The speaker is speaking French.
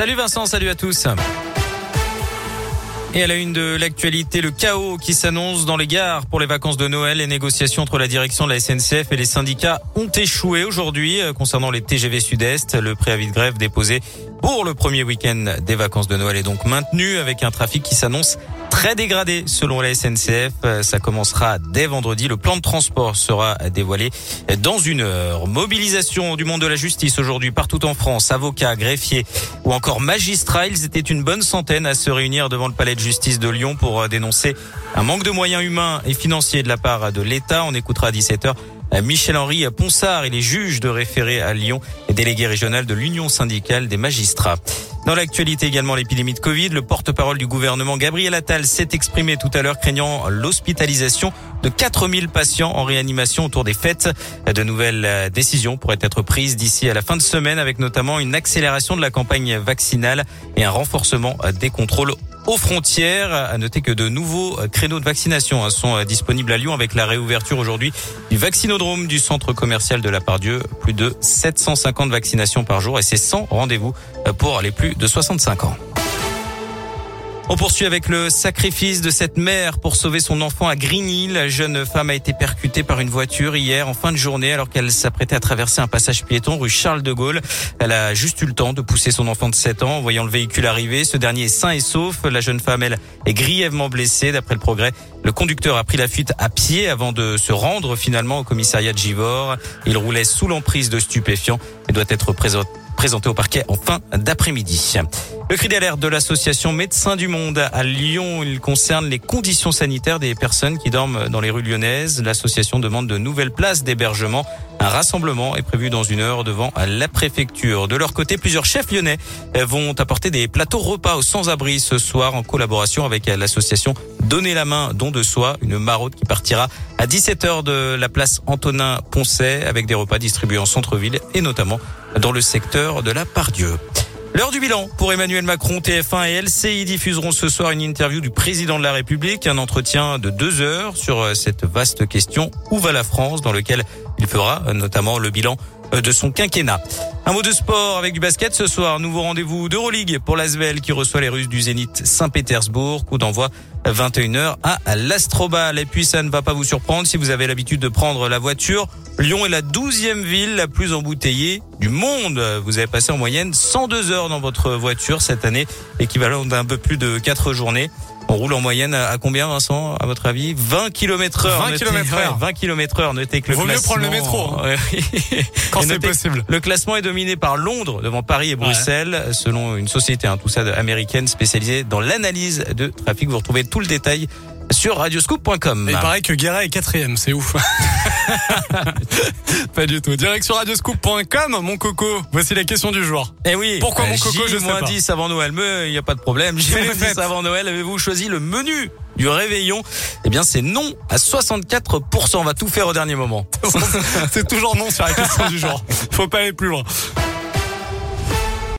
Salut Vincent, salut à tous. Et à la une de l'actualité, le chaos qui s'annonce dans les gares pour les vacances de Noël. Les négociations entre la direction de la SNCF et les syndicats ont échoué aujourd'hui euh, concernant les TGV Sud-Est. Le préavis de grève déposé pour le premier week-end des vacances de Noël est donc maintenu avec un trafic qui s'annonce très dégradé selon la SNCF. Euh, ça commencera dès vendredi. Le plan de transport sera dévoilé dans une heure. Mobilisation du monde de la justice aujourd'hui partout en France. Avocats, greffiers ou encore magistrats. Ils étaient une bonne centaine à se réunir devant le palais de justice de Lyon pour euh, dénoncer un manque de moyens humains et financiers de la part de l'État. On écoutera à 17h Michel-Henri Ponsard, il est juge de référé à Lyon et délégué régional de l'Union syndicale des magistrats. Dans l'actualité également, l'épidémie de Covid, le porte-parole du gouvernement Gabriel Attal s'est exprimé tout à l'heure craignant l'hospitalisation de 4000 patients en réanimation autour des fêtes. De nouvelles décisions pourraient être prises d'ici à la fin de semaine avec notamment une accélération de la campagne vaccinale et un renforcement des contrôles aux frontières. À noter que de nouveaux créneaux de vaccination hein, sont disponibles à Lyon avec la réouverture aujourd'hui du vaccinodrome du centre commercial de la Pardieu. Plus de 750 vaccinations par jour et c'est 100 rendez-vous pour les plus de 65 ans. On poursuit avec le sacrifice de cette mère pour sauver son enfant à Grigny. La jeune femme a été percutée par une voiture hier en fin de journée alors qu'elle s'apprêtait à traverser un passage piéton rue Charles de Gaulle. Elle a juste eu le temps de pousser son enfant de 7 ans en voyant le véhicule arriver. Ce dernier est sain et sauf. La jeune femme, elle, est grièvement blessée. D'après le progrès, le conducteur a pris la fuite à pied avant de se rendre finalement au commissariat de Givor. Il roulait sous l'emprise de stupéfiants et doit être présenté présenté au parquet en fin d'après-midi. Le cri d'alerte de l'association Médecins du Monde à Lyon, il concerne les conditions sanitaires des personnes qui dorment dans les rues lyonnaises. L'association demande de nouvelles places d'hébergement. Un rassemblement est prévu dans une heure devant la préfecture. De leur côté, plusieurs chefs lyonnais vont apporter des plateaux repas aux sans-abri ce soir en collaboration avec l'association Donner la main, don de soi, une maraude qui partira à 17h de la place Antonin Poncet avec des repas distribués en centre-ville et notamment dans le secteur de la Pardieu. L'heure du bilan pour Emmanuel Macron, TF1 et LCI diffuseront ce soir une interview du président de la République, un entretien de deux heures sur cette vaste question où va la France, dans lequel il fera notamment le bilan de son quinquennat. Un mot de sport avec du basket ce soir. Nouveau rendez-vous d'Euroleague pour l'Asvel qui reçoit les Russes du Zénith Saint-Pétersbourg. Coup d'envoi 21h à l'Astrobal. Et puis ça ne va pas vous surprendre si vous avez l'habitude de prendre la voiture. Lyon est la douzième ville la plus embouteillée du monde. Vous avez passé en moyenne 102 heures dans votre voiture cette année, équivalent d'un peu plus de 4 journées. On roule en moyenne à combien, Vincent, à votre avis? 20 km heure. 20 km heure. 20 km heure. Notez que le Vaut mieux classement... prendre le métro. hein. Quand Et c'est possible. Le classement est dominé par Londres devant Paris et Bruxelles, selon une société, hein, tout ça américaine spécialisée dans l'analyse de trafic. Vous retrouvez tout le détail sur radioscoop.com. Il paraît que Guéret est quatrième, c'est ouf. pas du tout. Direction radioscoop.com, mon coco. Voici la question du jour. Eh oui. Pourquoi mon coco, je sais pas. 10 avant Noël, mais il n'y a pas de problème. J'ai C'est les moins 10 fêtes. avant Noël. Avez-vous choisi le menu du réveillon? Eh bien, c'est non à 64%. On va tout faire au dernier moment. c'est toujours non sur la question du jour. Faut pas aller plus loin.